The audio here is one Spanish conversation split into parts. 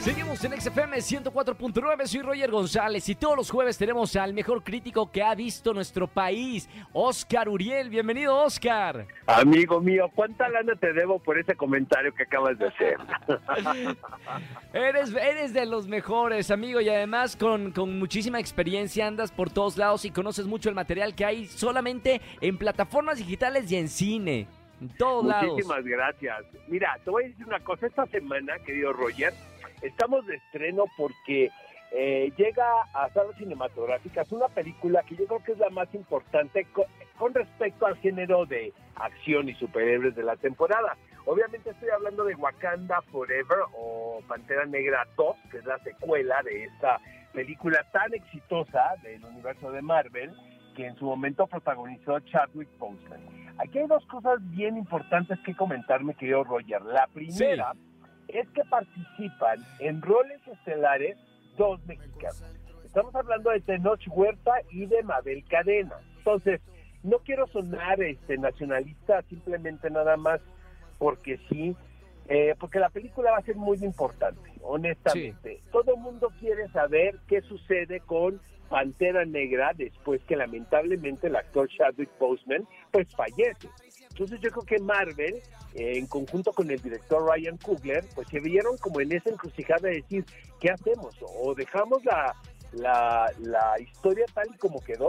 Seguimos en XFM 104.9, soy Roger González y todos los jueves tenemos al mejor crítico que ha visto nuestro país, Oscar Uriel. Bienvenido, Oscar. Amigo mío, ¿cuánta lana te debo por ese comentario que acabas de hacer? eres, eres de los mejores, amigo, y además con, con muchísima experiencia andas por todos lados y conoces mucho el material que hay solamente en plataformas digitales y en cine. En todos lados. Muchísimas gracias. Mira, te voy a decir una cosa. Esta semana, querido Roger, estamos de estreno porque eh, llega a salas cinematográficas una película que yo creo que es la más importante con, con, respecto al género de acción y superhéroes de la temporada. Obviamente estoy hablando de Wakanda Forever o Pantera Negra 2, que es la secuela de esta película tan exitosa del universo de Marvel que en su momento protagonizó Chadwick Boseman. Aquí hay dos cosas bien importantes que comentarme, querido Roger. La primera. Es que participan en roles estelares dos mexicanos. Estamos hablando de Tenoch Huerta y de Mabel Cadena. Entonces, no quiero sonar este nacionalista simplemente nada más porque sí, eh, porque la película va a ser muy importante, honestamente. Sí. Todo el mundo quiere saber qué sucede con Pantera Negra después que lamentablemente el actor Chadwick Boseman pues fallece. Entonces yo creo que Marvel, eh, en conjunto con el director Ryan Coogler, pues se vieron como en esa encrucijada de decir, ¿qué hacemos? ¿O dejamos la, la, la historia tal y como quedó?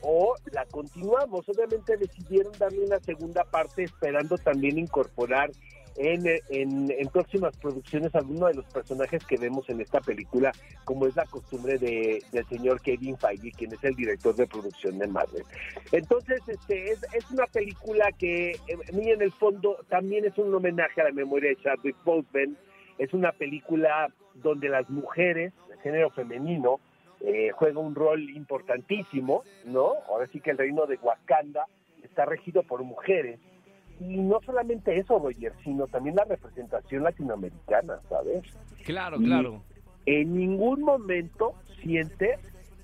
¿O la continuamos? Obviamente decidieron darle una segunda parte esperando también incorporar en, en, en, próximas producciones algunos de los personajes que vemos en esta película, como es la costumbre de, del señor Kevin Feige, quien es el director de producción de Marvel. Entonces, este es, una película que, eh, en el fondo, también es un homenaje a la memoria de Chadwick Boseman. Es una película donde las mujeres, el género femenino, eh, juega un rol importantísimo, ¿no? Ahora sí que el reino de Wakanda está regido por mujeres y no solamente eso, Roger, sino también la representación latinoamericana, ¿sabes? Claro, claro. En ningún momento sientes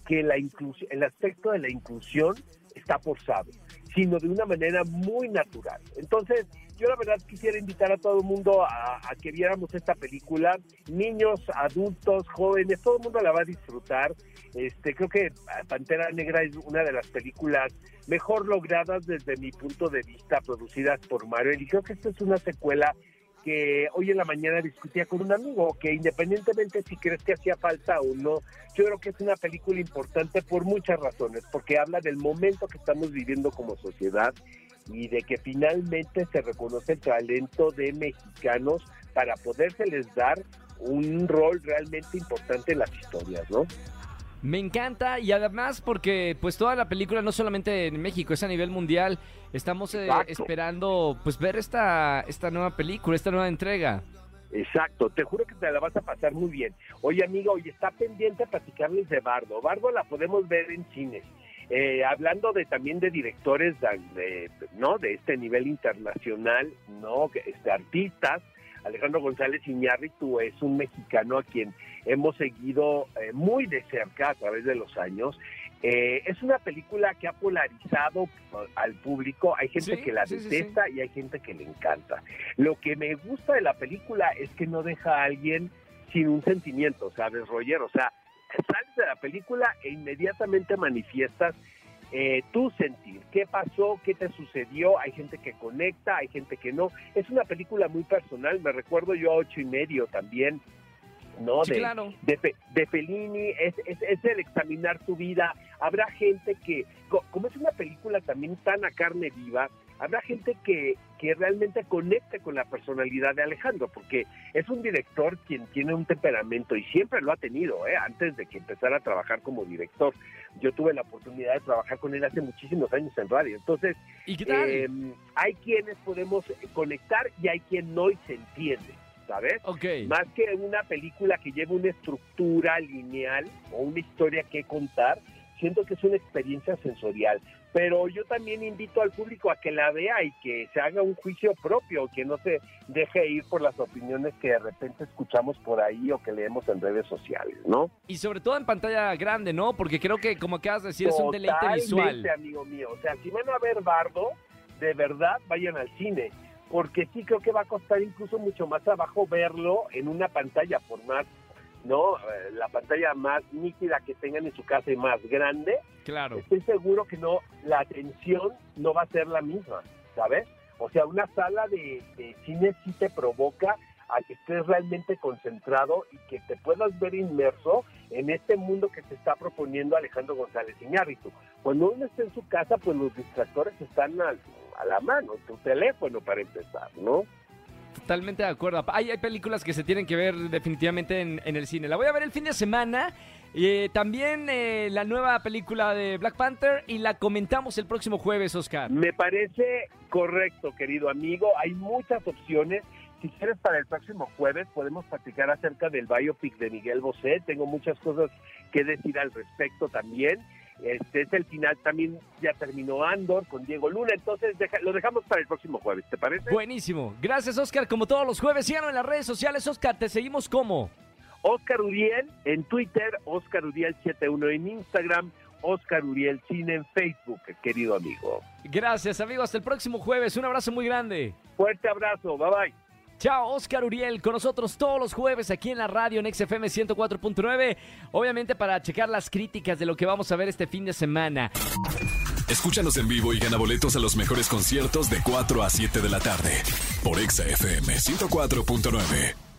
que la inclusión, el aspecto de la inclusión está forzado, sino de una manera muy natural. Entonces, yo la verdad quisiera invitar a todo el mundo a, que viéramos esta película, niños, adultos, jóvenes, todo el mundo la va a disfrutar. Este, creo que Pantera Negra es una de las películas mejor logradas desde mi punto de vista, producidas por Marvel, y creo que esta es una secuela que hoy en la mañana discutía con un amigo que independientemente si crees que hacía falta o no, yo creo que es una película importante por muchas razones, porque habla del momento que estamos viviendo como sociedad y de que finalmente se reconoce el talento de mexicanos para podérseles dar un rol realmente importante en las historias, ¿no? Me encanta y además porque pues toda la película no solamente en México, es a nivel mundial. Estamos eh, esperando pues ver esta esta nueva película, esta nueva entrega. Exacto, te juro que te la vas a pasar muy bien. Oye, amigo, hoy está pendiente platicarles de Bardo. Bardo la podemos ver en cines. Eh, hablando de también de directores de, de, no de este nivel internacional, no este artistas, Alejandro González Iñárritu es un mexicano a quien hemos seguido eh, muy de cerca a través de los años. Eh, es una película que ha polarizado al público. Hay gente sí, que la sí, detesta sí, y hay gente que le encanta. Lo que me gusta de la película es que no deja a alguien sin un sentimiento, ¿sabes, Roger? O sea, sales de la película e inmediatamente manifiestas eh, tu sentir, qué pasó, qué te sucedió, hay gente que conecta, hay gente que no, es una película muy personal, me recuerdo yo a ocho y medio también, ¿no? Sí, de, claro. de, de, Fellini, es, es, es, el examinar tu vida, habrá gente que, como es una película también tan a carne viva, habrá gente que, que realmente conecte con la personalidad de Alejandro, porque es un director quien tiene un temperamento y siempre lo ha tenido, ¿eh? antes de que empezara a trabajar como director. Yo tuve la oportunidad de trabajar con él hace muchísimos años en radio. Entonces, ¿Y qué tal? Eh, hay quienes podemos conectar y hay quien no y se entiende. ¿Sabes? Okay. Más que una película que lleva una estructura lineal o una historia que contar, siento que es una experiencia sensorial. Pero yo también invito al público a que la vea y que se haga un juicio propio, que no se deje ir por las opiniones que de repente escuchamos por ahí o que leemos en redes sociales, ¿no? Y sobre todo en pantalla grande, ¿no? Porque creo que, como acabas de decir, es un deleite visual. Totalmente, amigo mío. O sea, si van a ver Bardo, de verdad vayan al cine porque sí creo que va a costar incluso mucho más abajo verlo en una pantalla, por más, ¿no? Eh, la pantalla más nítida que tengan en su casa y más grande. Claro. Estoy seguro que no, la atención no va a ser la misma, ¿sabes? O sea, una sala de, de cine sí te provoca a que estés realmente concentrado y que te puedas ver inmerso en este mundo que te está proponiendo Alejandro González Iñárritu. Cuando uno está en su casa, pues los distractores están al, a la mano, tu teléfono para empezar, ¿no? Totalmente de acuerdo. Hay, hay películas que se tienen que ver definitivamente en, en el cine. La voy a ver el fin de semana. Eh, también eh, la nueva película de Black Panther y la comentamos el próximo jueves, Oscar. Me parece correcto, querido amigo. Hay muchas opciones. Si quieres para el próximo jueves podemos platicar acerca del biopic de Miguel Bosé. Tengo muchas cosas que decir al respecto también. Este es el final, también ya terminó Andor con Diego Luna, entonces deja, lo dejamos para el próximo jueves, ¿te parece? Buenísimo. Gracias, Oscar. Como todos los jueves, síganos en las redes sociales. Oscar, te seguimos como. Oscar Uriel en Twitter, Oscar Uriel 71 en Instagram, Oscar Uriel Cine en Facebook, querido amigo. Gracias, amigo. Hasta el próximo jueves. Un abrazo muy grande. Fuerte abrazo. Bye bye. Chao, Oscar Uriel, con nosotros todos los jueves aquí en la radio en XFM 104.9. Obviamente para checar las críticas de lo que vamos a ver este fin de semana. Escúchanos en vivo y gana boletos a los mejores conciertos de 4 a 7 de la tarde por XFM 104.9.